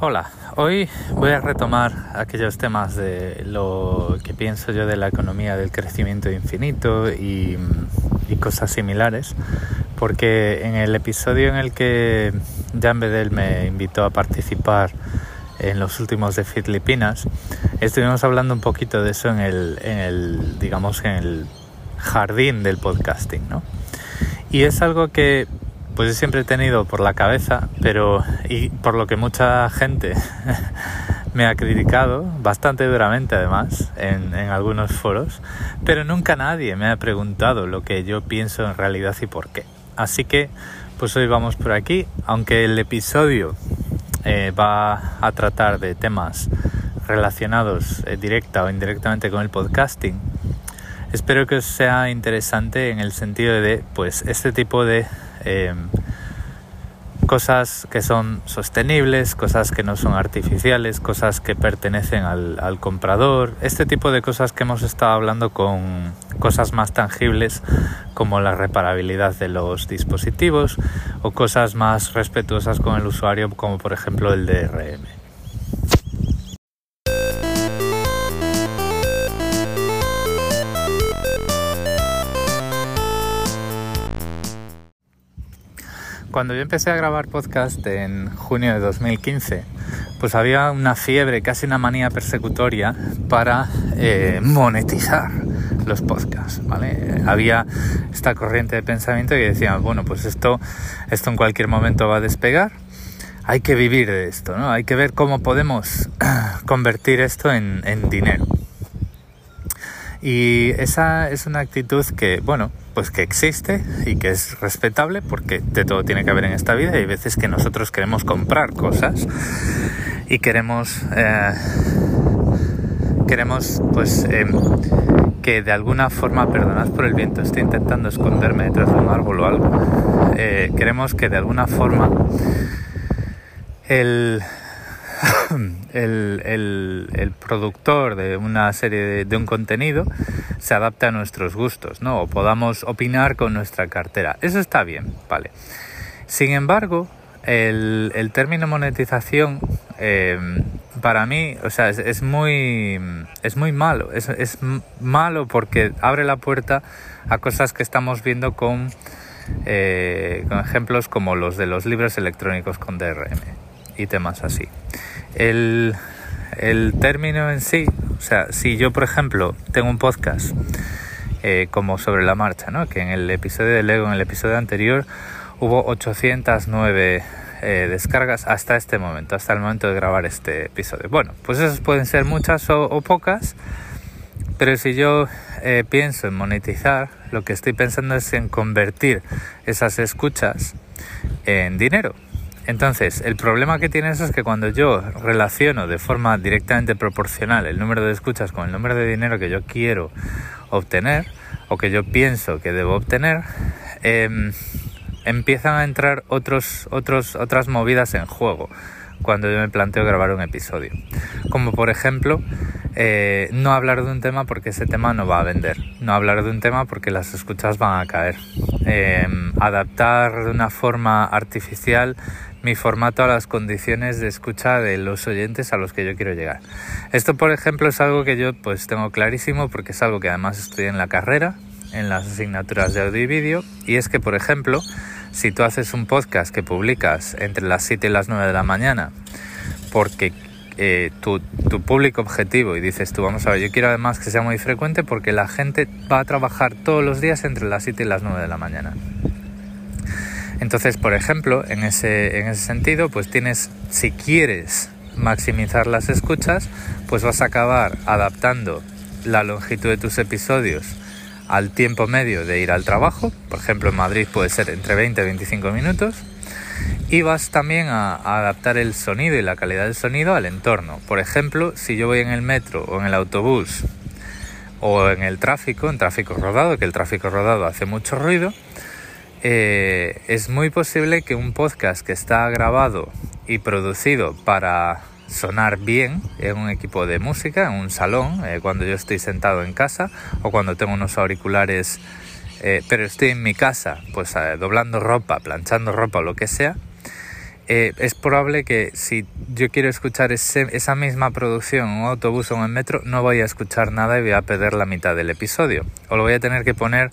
Hola, hoy voy a retomar aquellos temas de lo que pienso yo de la economía del crecimiento infinito y, cosas similares, porque en el episodio en el que Jan Bedel me invitó a participar en los últimos de Filipinas, estuvimos hablando un poquito de eso en el, en el digamos, en el jardín del podcasting, ¿no? Y es algo que pues siempre he tenido por la cabeza, pero y por lo que mucha gente me ha criticado, bastante duramente además, en, en, algunos foros, pero nunca nadie me ha preguntado lo que yo pienso en realidad y por qué. Así que, pues hoy vamos por aquí, aunque el episodio eh, va a tratar de temas relacionados eh, directa o indirectamente con el podcasting, espero que os sea interesante en el sentido de, pues, este tipo de Em, cosas que son sostenibles, cosas que no son artificiales, cosas que pertenecen al, comprador, este tipo de cosas que hemos estado hablando con cosas más tangibles como la reparabilidad de los dispositivos o cosas más respetuosas con el usuario como por ejemplo el DRM. Cuando yo empecé a grabar podcast en junio de 2015, pues había una fiebre, casi una manía persecutoria para eh, monetizar los podcasts, ¿vale? Había esta corriente de pensamiento que decía, bueno, pues esto, esto en cualquier momento va a despegar, hay que vivir de esto, ¿no? Hay que ver cómo podemos convertir esto en, en dinero. Y esa es una actitud que, bueno, pues que existe y que es respetable porque de todo tiene que haber en esta vida y hay veces que nosotros queremos comprar cosas y queremos eh, queremos pues em, que de alguna forma perdonad por el viento estoy intentando esconderme detrás de un árbol o algo eh, queremos que de alguna forma el el, productor de una serie de, un contenido se adapte a nuestros gustos, ¿no? O podamos opinar con nuestra cartera. Eso está bien, vale. Sin embargo, el, término monetización eh, para mí, o sea, es, muy, es muy malo. Es, es, malo porque abre la puerta a cosas que estamos viendo con, eh, con ejemplos como los de los libros electrónicos con DRM y temas así. El, término en sí, o sea, si yo, por ejemplo, tengo un podcast eh, como sobre la marcha, ¿no? que en el episodio de Lego, en el episodio anterior, hubo 809 eh, descargas hasta este momento, hasta el momento de grabar este episodio. Bueno, pues esas pueden ser muchas o, pocas, pero si yo eh, pienso en monetizar, lo que estoy pensando es en convertir esas escuchas en dinero. Entonces, el problema que tiene eso es que cuando yo relaciono de forma directamente proporcional el número de escuchas con el número de dinero que yo quiero obtener o que yo pienso que debo obtener, em, empiezan a entrar otros, otros, otras movidas en juego cuando yo me planteo grabar un episodio. Como por ejemplo, eh, no hablar de un tema porque ese tema no va a vender, no hablar de un tema porque las escuchas van a caer, em, adaptar de una forma artificial mi formato a las condiciones de escucha de los oyentes a los que yo quiero llegar. Esto, por ejemplo, es algo que yo pues tengo clarísimo porque es algo que además estudié en la carrera, en las asignaturas de audio y vídeo, y es que, por ejemplo, si tú haces un podcast que publicas entre las 7 y las 9 de la mañana, porque eh, tu, tu, público objetivo y dices tú, vamos a ver, yo quiero además que sea muy frecuente porque la gente va a trabajar todos los días entre las 7 y las 9 de la mañana. Entonces, por ejemplo, en ese, en ese sentido, pues tienes, si quieres maximizar las escuchas, pues vas a acabar adaptando la longitud de tus episodios al tiempo medio de ir al trabajo. Por ejemplo, en Madrid puede ser entre 20 y 25 minutos. Y vas también a, adaptar el sonido y la calidad del sonido al entorno. Por ejemplo, si yo voy en el metro o en el autobús o en el tráfico, en tráfico rodado, que el tráfico rodado hace mucho ruido, eh, es muy posible que un podcast que está grabado y producido para sonar bien en un equipo de música, en un salón, eh, cuando yo estoy sentado en casa o cuando tengo unos auriculares, eh, pero estoy en mi casa, pues doblando ropa, planchando ropa o lo que sea, es probable que si yo quiero escuchar esa misma producción en un autobús o en el metro, no voy a escuchar nada y voy a perder la mitad del episodio. O lo voy a tener que poner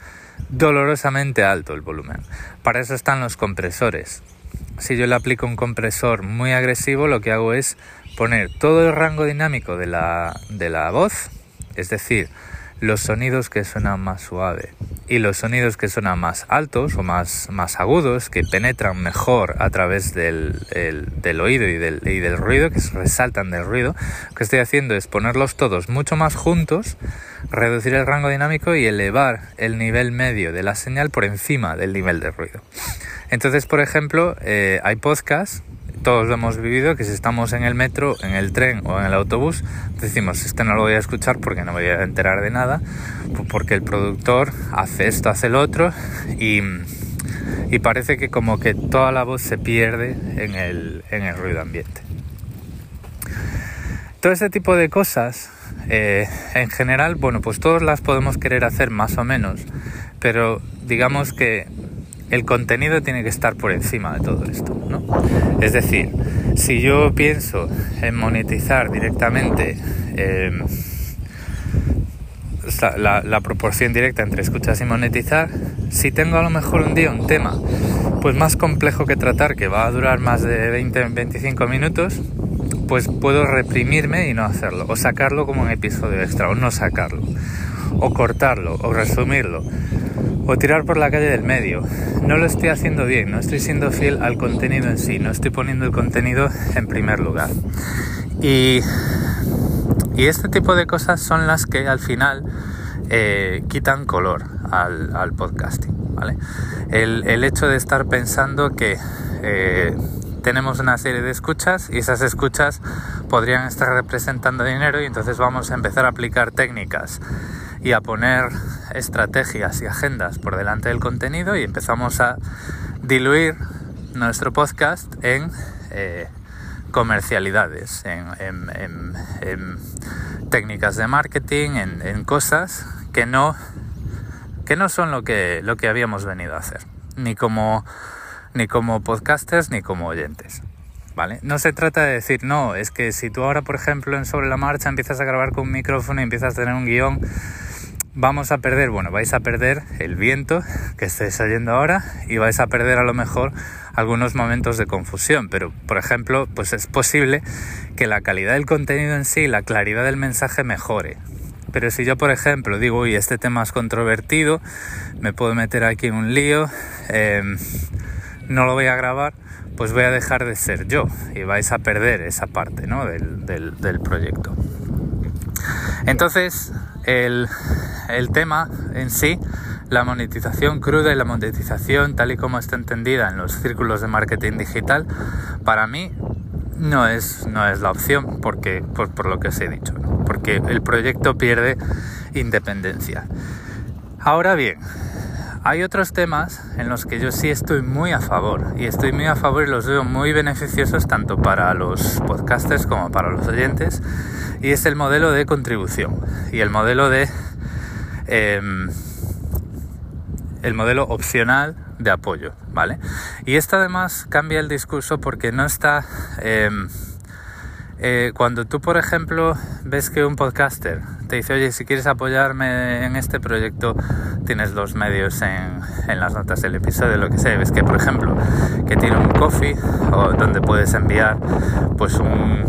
dolorosamente alto el volumen. Para eso están los compresores. Si yo le aplico un compresor muy agresivo, lo que hago es poner todo el rango dinámico de la, de la voz, es decir, los sonidos que suenan más suave y los sonidos que suenan más altos o más, más agudos, que penetran mejor a través del, del oído y del, y del, ruido, que resaltan del ruido, lo que estoy haciendo es ponerlos todos mucho más juntos, reducir el rango dinámico y elevar el nivel medio de la señal por encima del nivel de ruido. Entonces, por ejemplo, eh, hay podcasts todos lo hemos vivido, que si estamos en el metro, en el tren o en el autobús, decimos, este no lo voy a escuchar porque no me voy a enterar de nada, porque el productor hace esto, hace el otro, y, y parece que como que toda la voz se pierde en el, en el ruido ambiente. Todo ese tipo de cosas, eh, en general, bueno, pues todos las podemos querer hacer más o menos, pero digamos que el contenido tiene que estar por encima de todo esto, ¿no? Es decir, si yo pienso en monetizar directamente em, la, proporción directa entre escuchas y monetizar, si tengo a lo mejor un día un tema pues más complejo que tratar, que va a durar más de 20-25 minutos, pues puedo reprimirme y no hacerlo, o sacarlo como un episodio extra, o no sacarlo, o cortarlo, o resumirlo o tirar por la calle del medio. No lo estoy haciendo bien, no estoy siendo fiel al contenido en sí, no estoy poniendo el contenido en primer lugar. Y, y este tipo de cosas son las que al final eh, quitan color al, podcasting. ¿vale? El, el, hecho de estar pensando que eh, tenemos una serie de escuchas y esas escuchas podrían estar representando dinero y entonces vamos a empezar a aplicar técnicas y a poner estrategias y agendas por delante del contenido y empezamos a diluir nuestro podcast en eh, comercialidades, en, técnicas de marketing, en, cosas que no, que no son lo que, lo que habíamos venido a hacer, ni como, ni como podcasters ni como oyentes. ¿Vale? No se trata de decir, no, es que si tú ahora, por ejemplo, en Sobre la Marcha empiezas a grabar con un micrófono y empiezas a tener un guion, vamos a perder, bueno, vais a perder el viento que estáis oyendo ahora y vais a perder a lo mejor algunos momentos de confusión, pero por ejemplo, pues es posible que la calidad del contenido en sí, la claridad del mensaje mejore. Pero si yo, por ejemplo, digo, uy, este tema es controvertido, me puedo meter aquí en un lío, em, no lo voy a grabar, pues voy a dejar de ser yo y vais a perder esa parte ¿no? del, del proyecto. Entonces, el, el tema en sí, la monetización cruda y la monetización tal y como está entendida en los círculos de marketing digital, para mí no es, no es la opción porque, por, lo que os he dicho, porque el proyecto pierde independencia. Ahora bien, hay otros temas en los que yo sí estoy muy a favor y estoy muy a favor y los veo muy beneficiosos tanto para los podcasters como para los oyentes y es el modelo de contribución y el modelo de Em, el modelo opcional de apoyo, ¿vale? Y esto además cambia el discurso porque no está... Em, eh, cuando tú, por ejemplo, ves que un podcaster te dice, oye, si quieres apoyarme en este proyecto, tienes los medios en, en las notas del episodio, lo que sea. Ves que, por ejemplo, que tiene un coffee o donde puedes enviar pues un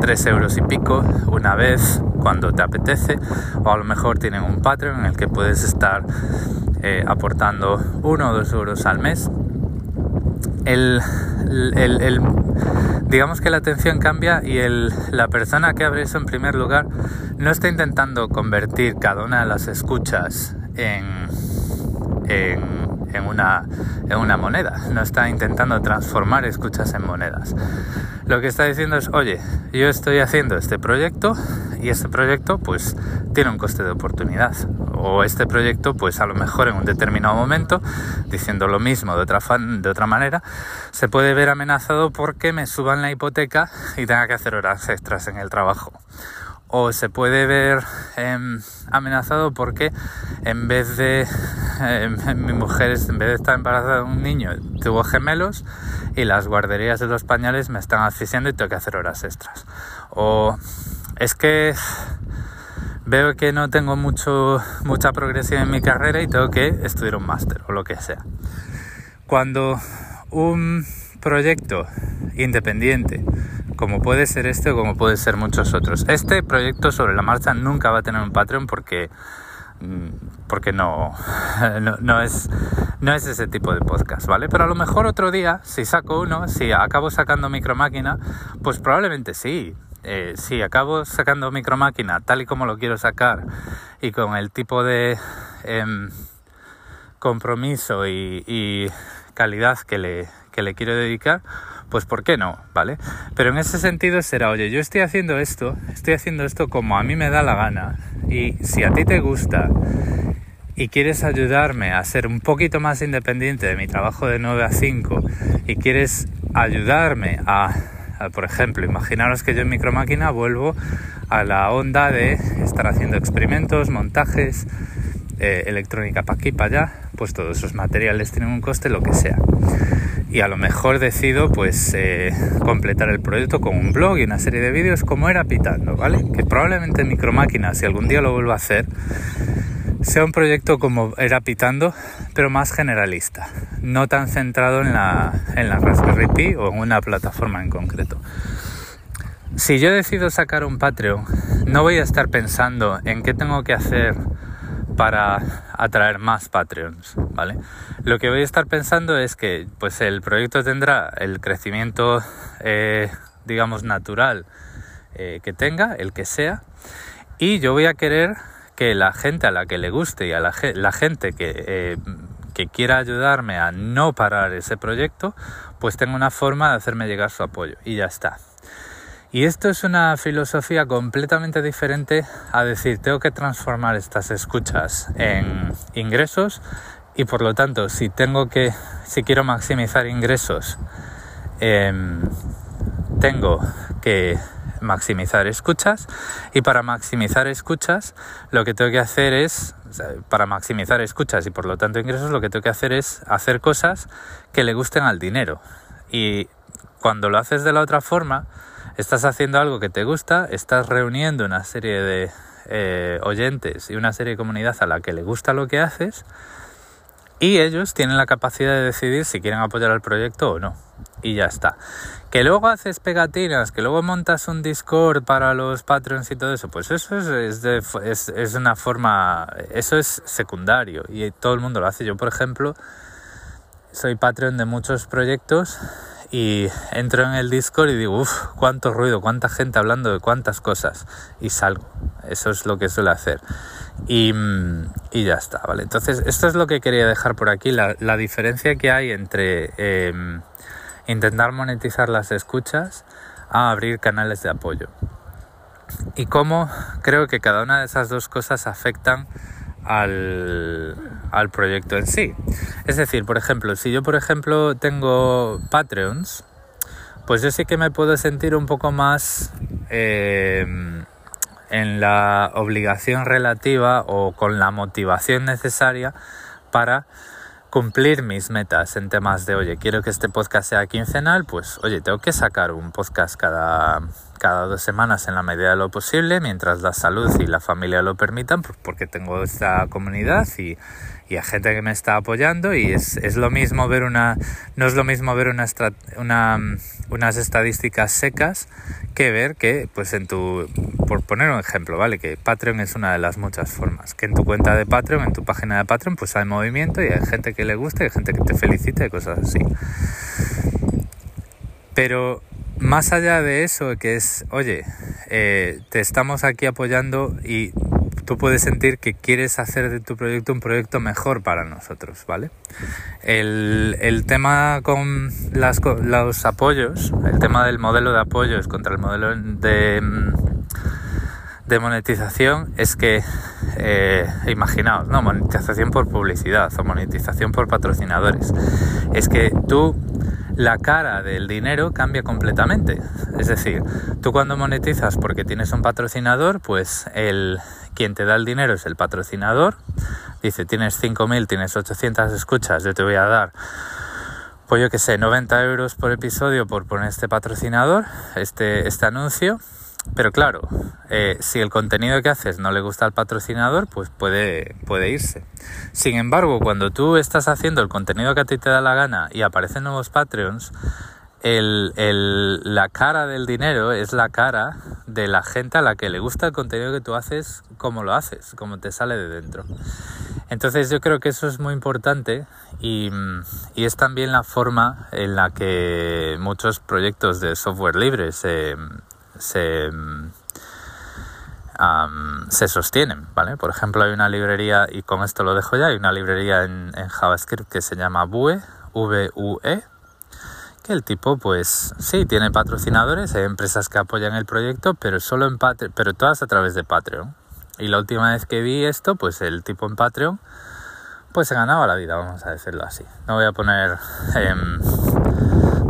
3 euros y pico una vez cuando te apetece, o a lo mejor tienen un Patreon en el que puedes estar eh, aportando uno o dos euros al mes. Digamos que la atención cambia y la persona que abre eso en primer lugar no está intentando convertir cada una de las escuchas en, en en una, en una moneda, no está intentando transformar escuchas en monedas. Lo que está diciendo es, oye, yo estoy haciendo este proyecto y este proyecto pues tiene un coste de oportunidad. O este proyecto pues a lo mejor en un determinado momento, diciendo lo mismo de otra, de otra manera, se puede ver amenazado porque me suban la hipoteca y tenga que hacer horas extras en el trabajo o se puede ver em, amenazado porque en vez de em, mi mujer en vez de estar embarazada de un niño tuvo gemelos y las guarderías de los pañales me están asfixiando y tengo que hacer horas extras o es que veo que no tengo mucha progresión en mi carrera y tengo que estudiar un máster o lo que sea cuando un proyecto independiente como puede ser este o como puede ser muchos otros. Este proyecto sobre la marcha nunca va a tener un Patreon porque mm, porque no, no, es, no es ese tipo de podcast, ¿vale? Pero a lo mejor otro día, si saco uno, si acabo sacando micromáquina, pues probablemente sí. Eh, si acabo sacando micromáquina tal y como lo quiero sacar y con el tipo de em, compromiso y, calidad que le, que le quiero dedicar, pues ¿por qué no? ¿Vale? Pero en ese sentido será, oye, yo estoy haciendo esto, estoy haciendo esto como a mí me da la gana. Y si a ti te gusta y quieres ayudarme a ser un poquito más independiente de mi trabajo de 9 a 5 y quieres ayudarme a, por ejemplo, imaginaros que yo en micromáquina vuelvo a la onda de estar haciendo experimentos, montajes, eh, electrónica para aquí, para allá, pues todos esos materiales tienen un coste, lo que sea y a lo mejor decido pues eh, completar el proyecto con un blog y una serie de vídeos como era pitando, ¿vale? Que probablemente Micromáquina, si algún día lo vuelvo a hacer, sea un proyecto como era pitando, pero más generalista, no tan centrado en la, Raspberry Pi o en una plataforma en concreto. Si yo decido sacar un Patreon, no voy a estar pensando en qué tengo que hacer para atraer más Patreons, ¿vale? Lo que voy a estar pensando es que pues el proyecto tendrá el crecimiento, eh, digamos, natural eh, que tenga, el que sea, y yo voy a querer que la gente a la que le guste y a la, gente que, eh, que quiera ayudarme a no parar ese proyecto, pues tenga una forma de hacerme llegar su apoyo y ya está. Y esto es una filosofía completamente diferente a decir, tengo que transformar estas escuchas en ingresos y por lo tanto, si tengo que, si quiero maximizar ingresos, em, tengo que maximizar escuchas y para maximizar escuchas lo que tengo que hacer es para maximizar escuchas y por lo tanto ingresos lo que tengo que hacer es hacer cosas que le gusten al dinero y cuando lo haces de la otra forma estás haciendo algo que te gusta, estás reuniendo una serie de eh, oyentes y una serie de comunidad a la que le gusta lo que haces y ellos tienen la capacidad de decidir si quieren apoyar al proyecto o no. Y ya está. Que luego haces pegatinas, que luego montas un Discord para los Patreons y todo eso, pues eso es, es, es una forma, eso es secundario y todo el mundo lo hace. Yo, por ejemplo, soy Patreon de muchos proyectos y entro en el Discord y digo, uff, cuánto ruido, cuánta gente hablando de cuántas cosas y salgo. Eso es lo que suele hacer. Y, y ya está, ¿vale? Entonces, esto es lo que quería dejar por aquí, la, la diferencia que hay entre em, intentar monetizar las escuchas a abrir canales de apoyo. Y cómo creo que cada una de esas dos cosas afectan al, al proyecto en sí. Es decir, por ejemplo, si yo por ejemplo tengo Patreons, pues yo sí que me puedo sentir un poco más eh, en la obligación relativa o con la motivación necesaria para cumplir mis metas en temas de, oye, quiero que este podcast sea quincenal, pues, oye, tengo que sacar un podcast cada, cada dos semanas en la medida de lo posible, mientras la salud y la familia lo permitan, porque tengo esta comunidad y, y a gente que me está apoyando y es, es, lo mismo ver una no es lo mismo ver una, una, unas estadísticas secas que ver que pues en tu por poner un ejemplo vale que Patreon es una de las muchas formas que en tu cuenta de Patreon en tu página de Patreon pues hay movimiento y hay gente que le gusta y hay gente que te felicita y cosas así. Pero más allá de eso que es oye eh, te estamos aquí apoyando y tú puedes sentir que quieres hacer de tu proyecto un proyecto mejor para nosotros, ¿vale? El, el tema con los apoyos, el tema del modelo de apoyos contra el modelo de, de monetización es que, eh, imaginaos, ¿no? Monetización por publicidad o monetización por patrocinadores. Es que tú la cara del dinero cambia completamente. Es decir, tú cuando monetizas porque tienes un patrocinador, pues el quien te da el dinero es el patrocinador. Dice, tienes 5.000, tienes 800 escuchas, yo te voy a dar, pues yo que sé, 90 euros por episodio por poner este patrocinador, este, este anuncio. Pero claro, eh, si el contenido que haces no le gusta al patrocinador, pues puede, puede irse. Sin embargo, cuando tú estás haciendo el contenido que a ti te da la gana y aparecen nuevos Patreons, la cara del dinero es la cara de la gente a la que le gusta el contenido que tú haces, como lo haces, como te sale de dentro. Entonces yo creo que eso es muy importante y, y es también la forma en la que muchos proyectos de software libre se, se, se sostienen, ¿vale? Por ejemplo, hay una librería, y con esto lo dejo ya, hay una librería en, JavaScript que se llama Vue, V-U-E, que el tipo, pues sí, tiene patrocinadores, hay empresas que apoyan el proyecto, pero solo en pero todas a través de Patreon. Y la última vez que vi esto, pues el tipo en Patreon, pues se ganaba la vida, vamos a decirlo así. No voy a poner... Em,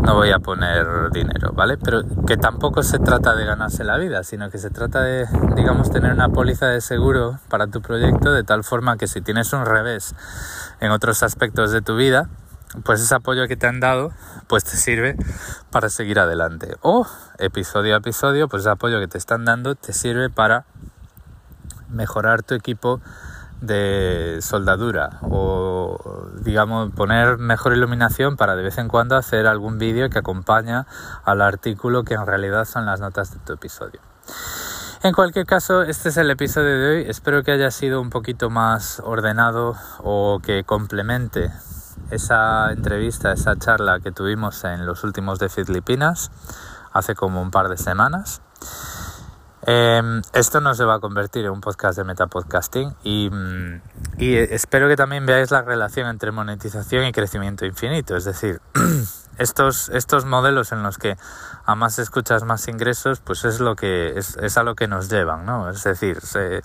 no voy a poner dinero, ¿vale? Pero que tampoco se trata de ganarse la vida, sino que se trata de, digamos, tener una póliza de seguro para tu proyecto de tal forma que si tienes un revés en otros aspectos de tu vida, pues ese apoyo que te han dado, pues te sirve para seguir adelante. O episodio a episodio, pues ese apoyo que te están dando te sirve para mejorar tu equipo de soldadura o digamos poner mejor iluminación para de vez en cuando hacer algún vídeo que acompaña al artículo que en realidad son las notas de tu episodio. En cualquier caso, este es el episodio de hoy. Espero que haya sido un poquito más ordenado o que complemente esa entrevista, esa charla que tuvimos en los últimos de Filipinas hace como un par de semanas. Em, esto no se va a convertir en un podcast de metapodcasting y, mm, y espero que también veáis la relación entre monetización y crecimiento infinito. Es decir, estos, estos modelos en los que a más escuchas más ingresos, pues es lo que es, es a lo que nos llevan, ¿no? Es decir, se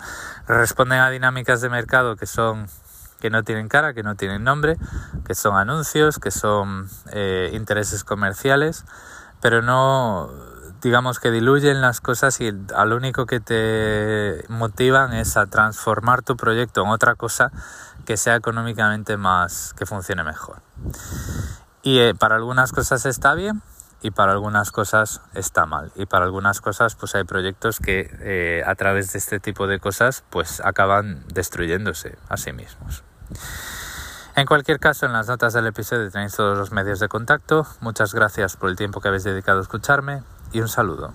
responden a dinámicas de mercado que son que no tienen cara, que no tienen nombre, que son anuncios, que son eh, intereses comerciales, pero no digamos que diluyen las cosas y al único que te motivan es a transformar tu proyecto en otra cosa que sea económicamente más, que funcione mejor. Y eh, para algunas cosas está bien y para algunas cosas está mal. Y para algunas cosas pues hay proyectos que eh, a través de este tipo de cosas pues acaban destruyéndose a sí mismos. En cualquier caso, en las notas del episodio tenéis todos los medios de contacto. Muchas gracias por el tiempo que habéis dedicado a escucharme y un saludo.